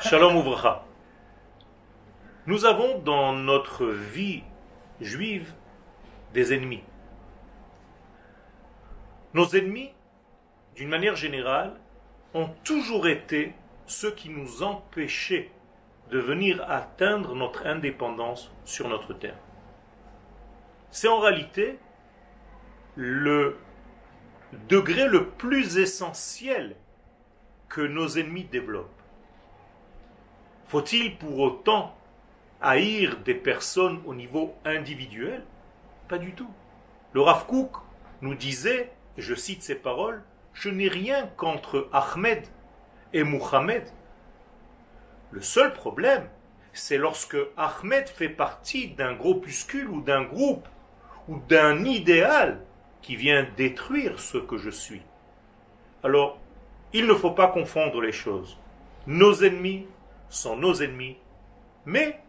Shalom Ouvracha. Nous avons dans notre vie juive des ennemis. Nos ennemis, d'une manière générale, ont toujours été ceux qui nous empêchaient de venir atteindre notre indépendance sur notre terre. C'est en réalité le degré le plus essentiel que nos ennemis développent. Faut-il pour autant haïr des personnes au niveau individuel? Pas du tout. Le Rav nous disait, je cite ses paroles, je n'ai rien contre Ahmed et Muhammad. Le seul problème, c'est lorsque Ahmed fait partie d'un groupuscule ou d'un groupe ou d'un idéal qui vient détruire ce que je suis. Alors, il ne faut pas confondre les choses. Nos ennemis sont nos ennemis, mais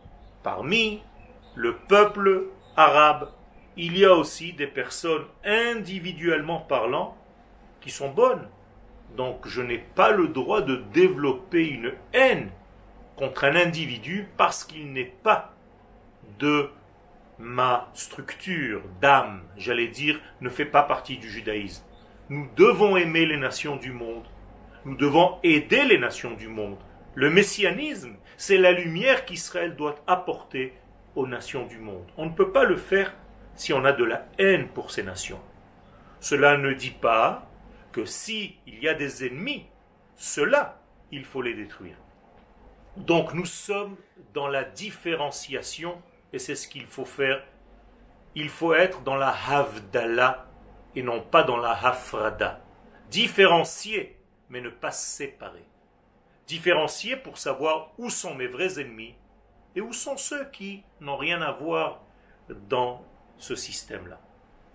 parmi le peuple arabe, il y a aussi des personnes individuellement parlant qui sont bonnes. Donc je n'ai pas le droit de développer une haine contre un individu parce qu'il n'est pas de ma structure d'âme, j'allais dire, ne fait pas partie du judaïsme. Nous devons aimer les nations du monde. Nous devons aider les nations du monde. Le messianisme, c'est la lumière qu'Israël doit apporter aux nations du monde. On ne peut pas le faire si on a de la haine pour ces nations. Cela ne dit pas que si y a des ennemis, cela, il faut les détruire. Donc nous sommes dans la différenciation et c'est ce qu'il faut faire. Il faut être dans la havdala et non pas dans la hafrada. Différencier, mais ne pas séparer. Différencier pour savoir où sont mes vrais ennemis et où sont ceux qui n'ont rien à voir dans ce système-là.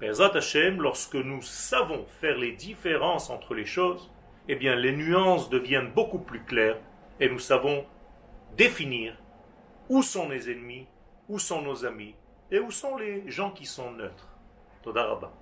Bezat Hashem, lorsque nous savons faire les différences entre les choses, eh bien les nuances deviennent beaucoup plus claires et nous savons définir où sont les ennemis où sont nos amis et où sont les gens qui sont neutres. Todarabah.